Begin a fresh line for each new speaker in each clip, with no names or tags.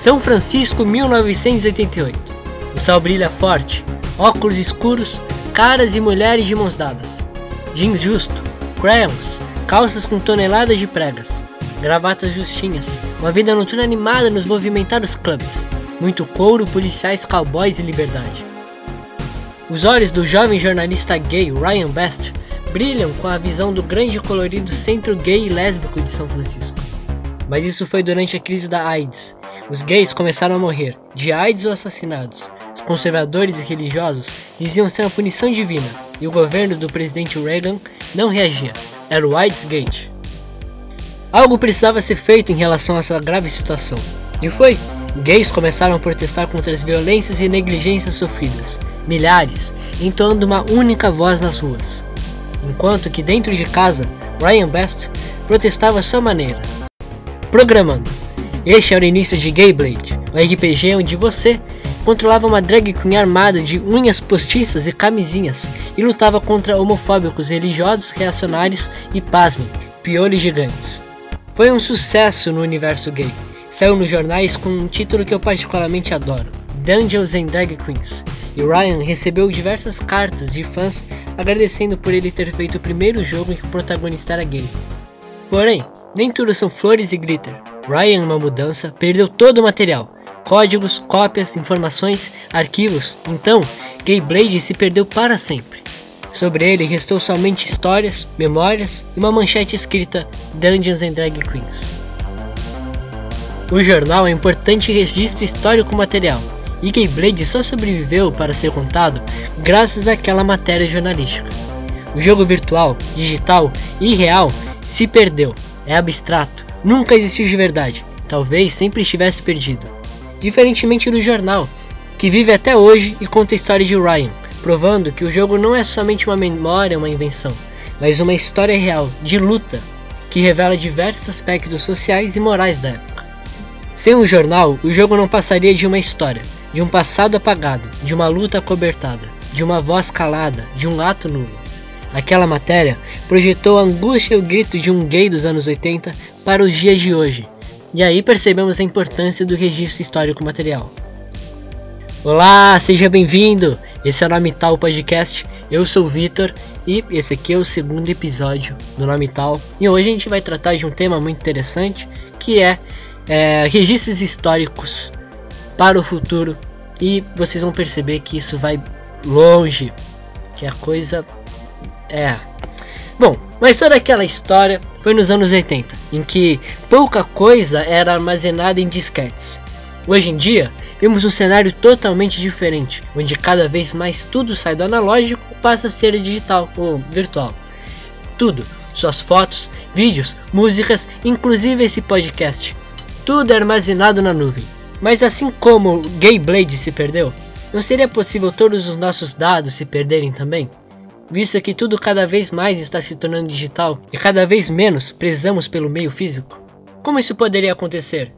São Francisco 1988. O sol brilha forte, óculos escuros, caras e mulheres de mãos dadas. Jeans justo, crayons, calças com toneladas de pregas, gravatas justinhas, uma vida noturna animada nos movimentados clubes, muito couro, policiais, cowboys e liberdade. Os olhos do jovem jornalista gay Ryan Best brilham com a visão do grande e colorido centro gay e lésbico de São Francisco. Mas isso foi durante a crise da AIDS. Os gays começaram a morrer, de AIDS ou assassinados. Os conservadores e religiosos diziam ser uma punição divina, e o governo do presidente Reagan não reagia. Era o AIDS Gate. Algo precisava ser feito em relação a essa grave situação. E foi. Gays começaram a protestar contra as violências e negligências sofridas, milhares, entoando uma única voz nas ruas. Enquanto que dentro de casa, Ryan Best protestava à sua maneira, Programando. Este era o início de Gayblade, um RPG onde você controlava uma drag queen armada de unhas postiças e camisinhas e lutava contra homofóbicos religiosos, reacionários e, pasmem, piolhos gigantes. Foi um sucesso no universo gay. Saiu nos jornais com um título que eu particularmente adoro, Dungeons and Drag Queens, e Ryan recebeu diversas cartas de fãs agradecendo por ele ter feito o primeiro jogo em que o protagonista era gay. Porém, nem tudo são flores e glitter. Ryan, uma mudança, perdeu todo o material. Códigos, cópias, informações, arquivos. Então, Gayblade se perdeu para sempre. Sobre ele restou somente histórias, memórias e uma manchete escrita Dungeons and Drag Queens. O jornal é um importante registro histórico material, e Gayblade só sobreviveu para ser contado graças àquela matéria jornalística. O jogo virtual, digital e real se perdeu, é abstrato, nunca existiu de verdade, talvez sempre estivesse perdido. Diferentemente do jornal, que vive até hoje e conta a história de Ryan, provando que o jogo não é somente uma memória, uma invenção, mas uma história real, de luta, que revela diversos aspectos sociais e morais da época. Sem o jornal, o jogo não passaria de uma história, de um passado apagado, de uma luta acobertada, de uma voz calada, de um ato nulo. Aquela matéria projetou a angústia e o grito de um gay dos anos 80 para os dias de hoje, e aí percebemos a importância do registro histórico material. Olá, seja bem-vindo! Esse é o Nome Tal Podcast, eu sou o Vitor e esse aqui é o segundo episódio do Nome Tal. E hoje a gente vai tratar de um tema muito interessante que é, é registros históricos para o futuro e vocês vão perceber que isso vai longe, que a coisa é. Bom, mas toda aquela história foi nos anos 80, em que pouca coisa era armazenada em disquetes. Hoje em dia, vemos um cenário totalmente diferente, onde cada vez mais tudo sai do analógico e passa a ser digital ou virtual. Tudo, suas fotos, vídeos, músicas, inclusive esse podcast. Tudo é armazenado na nuvem. Mas assim como Gayblade se perdeu, não seria possível todos os nossos dados se perderem também? Visto que tudo cada vez mais está se tornando digital e cada vez menos prezamos pelo meio físico? Como isso poderia acontecer?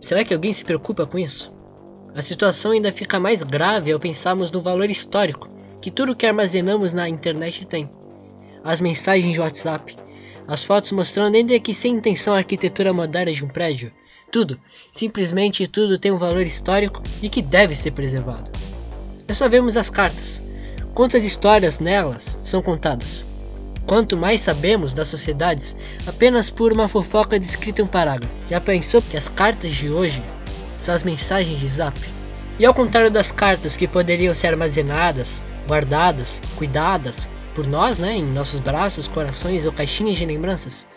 Será que alguém se preocupa com isso? A situação ainda fica mais grave ao pensarmos no valor histórico que tudo que armazenamos na internet tem. As mensagens de WhatsApp, as fotos mostrando ainda que sem intenção a arquitetura moderna de um prédio, tudo, simplesmente tudo tem um valor histórico e que deve ser preservado. É só vermos as cartas, Quantas histórias nelas são contadas? Quanto mais sabemos das sociedades apenas por uma fofoca descrita em um parágrafo. Já pensou que as cartas de hoje são as mensagens de zap? E ao contrário das cartas que poderiam ser armazenadas, guardadas, cuidadas por nós, né, em nossos braços, corações ou caixinhas de lembranças,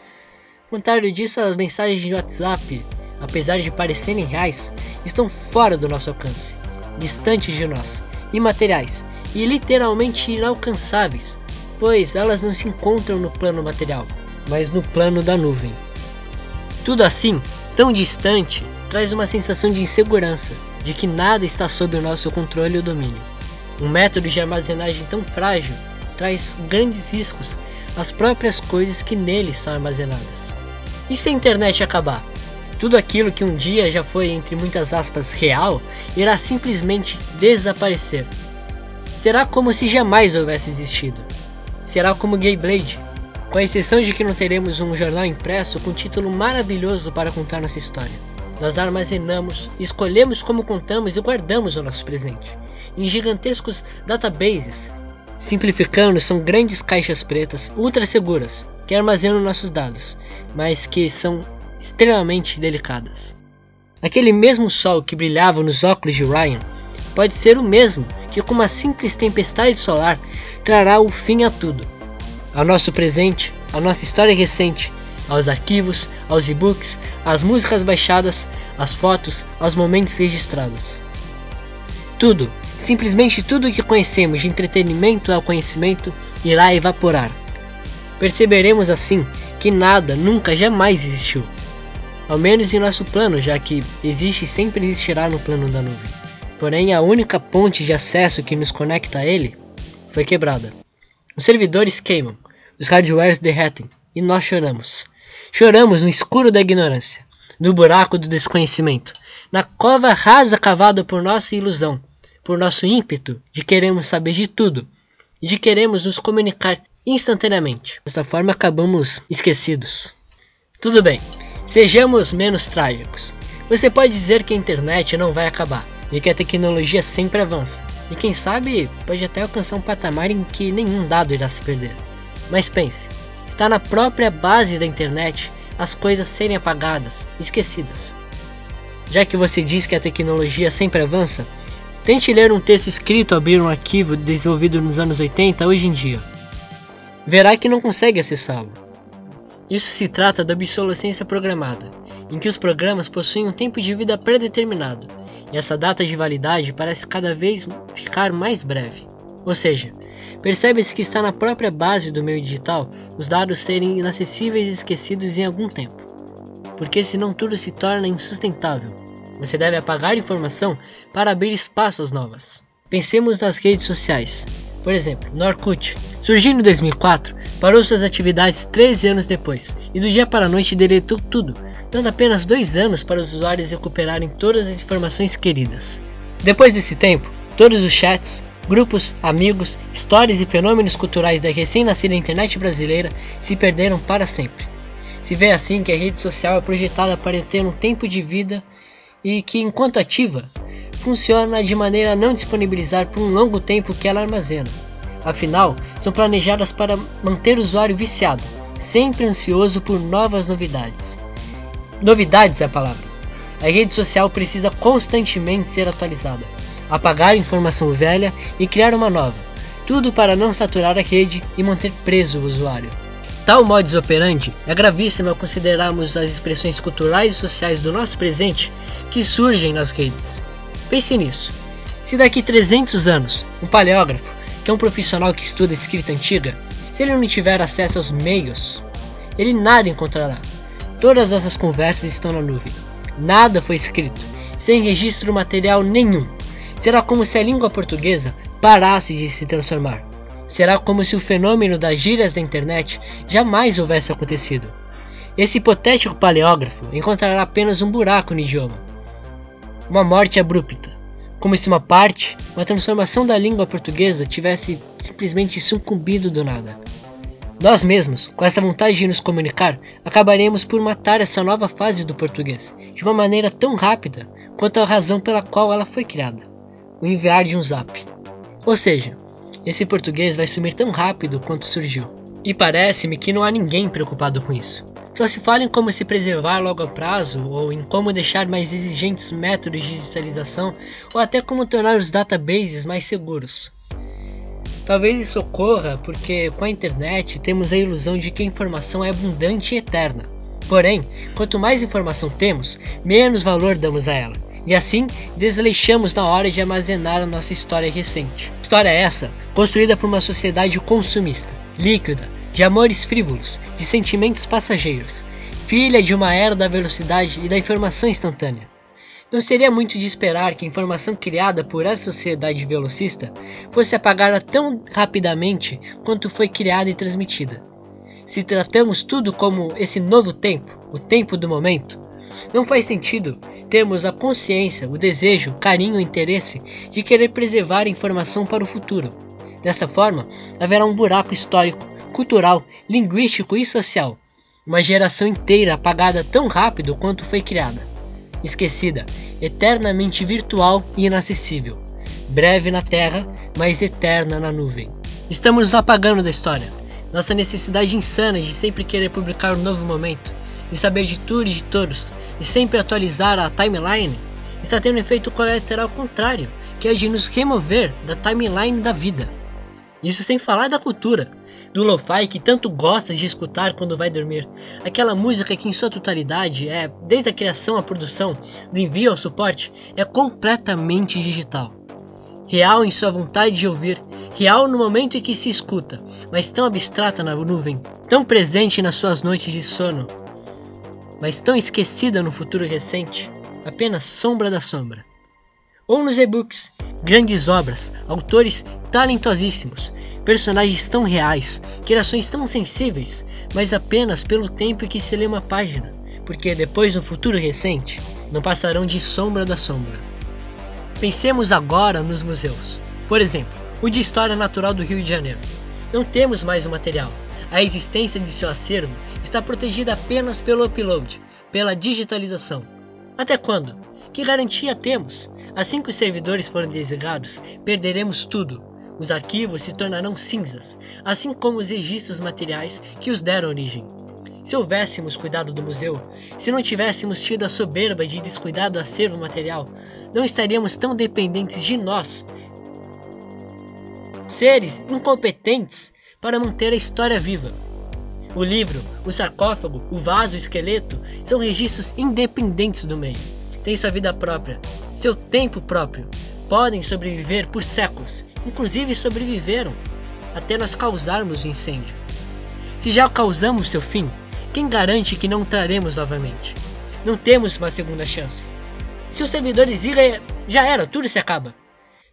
ao contrário disso, as mensagens de WhatsApp, apesar de parecerem reais, estão fora do nosso alcance, distantes de nós imateriais e literalmente inalcançáveis, pois elas não se encontram no plano material, mas no plano da nuvem. Tudo assim, tão distante, traz uma sensação de insegurança, de que nada está sob o nosso controle ou domínio. Um método de armazenagem tão frágil traz grandes riscos às próprias coisas que nele são armazenadas. E se a internet acabar? Tudo aquilo que um dia já foi, entre muitas aspas, real, irá simplesmente desaparecer. Será como se jamais houvesse existido. Será como Gayblade, com a exceção de que não teremos um jornal impresso com título maravilhoso para contar nossa história. nós armazenamos, escolhemos como contamos e guardamos o nosso presente. Em gigantescos databases, simplificando, são grandes caixas pretas ultra seguras que armazenam nossos dados, mas que são extremamente delicadas. Aquele mesmo sol que brilhava nos óculos de Ryan pode ser o mesmo que, com uma simples tempestade solar, trará o fim a tudo. Ao nosso presente, à nossa história recente, aos arquivos, aos e-books, às músicas baixadas, às fotos, aos momentos registrados. Tudo, simplesmente tudo o que conhecemos de entretenimento ao conhecimento irá evaporar. Perceberemos assim que nada nunca jamais existiu. Ao menos em nosso plano, já que existe e sempre existirá no plano da nuvem. Porém, a única ponte de acesso que nos conecta a ele foi quebrada. Os servidores queimam, os hardwares derretem e nós choramos. Choramos no escuro da ignorância, no buraco do desconhecimento, na cova rasa cavada por nossa ilusão, por nosso ímpeto de queremos saber de tudo e de queremos nos comunicar instantaneamente. Dessa forma acabamos esquecidos. Tudo bem, sejamos menos trágicos. Você pode dizer que a internet não vai acabar e que a tecnologia sempre avança, e quem sabe pode até alcançar um patamar em que nenhum dado irá se perder. Mas pense, Está na própria base da internet as coisas serem apagadas, esquecidas. Já que você diz que a tecnologia sempre avança, tente ler um texto escrito abrir um arquivo desenvolvido nos anos 80 hoje em dia. Verá que não consegue acessá-lo. Isso se trata da obsolescência programada, em que os programas possuem um tempo de vida predeterminado, e essa data de validade parece cada vez ficar mais breve. Ou seja, Percebe-se que está na própria base do meio digital os dados serem inacessíveis e esquecidos em algum tempo. Porque senão tudo se torna insustentável. Você deve apagar informação para abrir espaços novas. Pensemos nas redes sociais. Por exemplo, no Orkut, surgindo em 2004, parou suas atividades 13 anos depois e do dia para a noite deletou tudo, dando apenas dois anos para os usuários recuperarem todas as informações queridas. Depois desse tempo, todos os chats, Grupos, amigos, histórias e fenômenos culturais da recém-nascida internet brasileira se perderam para sempre. Se vê assim que a rede social é projetada para ter um tempo de vida e que, enquanto ativa, funciona de maneira a não disponibilizar por um longo tempo que ela armazena. Afinal, são planejadas para manter o usuário viciado, sempre ansioso por novas novidades. Novidades é a palavra. A rede social precisa constantemente ser atualizada apagar informação velha e criar uma nova, tudo para não saturar a rede e manter preso o usuário. Tal modus operandi é gravíssimo ao considerarmos as expressões culturais e sociais do nosso presente que surgem nas redes. Pense nisso. Se daqui 300 anos, um paleógrafo, que é um profissional que estuda escrita antiga, se ele não tiver acesso aos meios, ele nada encontrará. Todas essas conversas estão na nuvem. Nada foi escrito, sem registro material nenhum. Será como se a língua portuguesa parasse de se transformar. Será como se o fenômeno das gírias da internet jamais houvesse acontecido. Esse hipotético paleógrafo encontrará apenas um buraco no idioma. Uma morte abrupta, como se uma parte, uma transformação da língua portuguesa tivesse simplesmente sucumbido do nada. Nós mesmos, com essa vontade de nos comunicar, acabaremos por matar essa nova fase do português de uma maneira tão rápida quanto a razão pela qual ela foi criada o enviar de um zap. Ou seja, esse português vai sumir tão rápido quanto surgiu. E parece-me que não há ninguém preocupado com isso. Só se fala em como se preservar logo a prazo, ou em como deixar mais exigentes métodos de digitalização, ou até como tornar os databases mais seguros. Talvez isso ocorra porque com a internet temos a ilusão de que a informação é abundante e eterna. Porém, quanto mais informação temos, menos valor damos a ela e assim desleixamos na hora de armazenar a nossa história recente. História essa construída por uma sociedade consumista, líquida, de amores frívolos, de sentimentos passageiros, filha de uma era da velocidade e da informação instantânea. Não seria muito de esperar que a informação criada por essa sociedade velocista fosse apagada tão rapidamente quanto foi criada e transmitida. Se tratamos tudo como esse novo tempo, o tempo do momento, não faz sentido termos a consciência, o desejo, carinho, o interesse de querer preservar a informação para o futuro. Dessa forma, haverá um buraco histórico, cultural, linguístico e social. Uma geração inteira apagada tão rápido quanto foi criada. esquecida, eternamente virtual e inacessível, breve na terra, mas eterna na nuvem. Estamos nos apagando da história. Nossa necessidade insana de sempre querer publicar um novo momento, de saber de tudo e de todos, de sempre atualizar a timeline, está tendo um efeito colateral contrário, que é de nos remover da timeline da vida. Isso sem falar da cultura, do lo-fi que tanto gostas de escutar quando vai dormir. Aquela música que em sua totalidade é, desde a criação à produção, do envio ao suporte, é completamente digital. Real em sua vontade de ouvir, real no momento em que se escuta, mas tão abstrata na nuvem, tão presente nas suas noites de sono, mas tão esquecida no futuro recente, apenas sombra da sombra ou nos e-books. Grandes obras, autores talentosíssimos, personagens tão reais, criações tão sensíveis, mas apenas pelo tempo que se lê uma página, porque depois no futuro recente não passarão de sombra da sombra. Pensemos agora nos museus. Por exemplo, o de História Natural do Rio de Janeiro. Não temos mais o material. A existência de seu acervo está protegida apenas pelo upload, pela digitalização. Até quando? Que garantia temos? Assim que os servidores forem desligados, perderemos tudo. Os arquivos se tornarão cinzas, assim como os registros materiais que os deram origem. Se houvéssemos cuidado do museu, se não tivéssemos tido a soberba de descuidar do acervo material, não estaríamos tão dependentes de nós, seres incompetentes, para manter a história viva. O livro, o sarcófago, o vaso, o esqueleto são registros independentes do meio têm sua vida própria, seu tempo próprio, podem sobreviver por séculos, inclusive sobreviveram até nós causarmos o incêndio. Se já causamos seu fim, quem garante que não traremos novamente? Não temos uma segunda chance. Se os servidores irem, já era, tudo se acaba.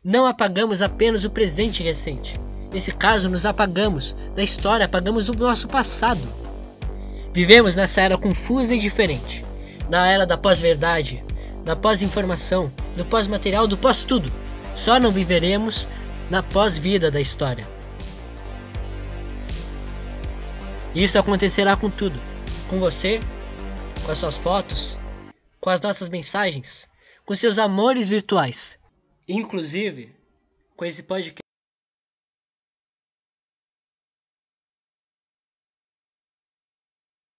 Não apagamos apenas o presente recente. Nesse caso, nos apagamos da história, apagamos o nosso passado. Vivemos nessa era confusa e diferente. Na era da pós-verdade, da pós-informação, do pós-material, do pós-tudo. Só não viveremos na pós-vida da história. Isso acontecerá com tudo. Com você, com as suas fotos, com as nossas mensagens, com seus amores virtuais. Inclusive, com esse podcast.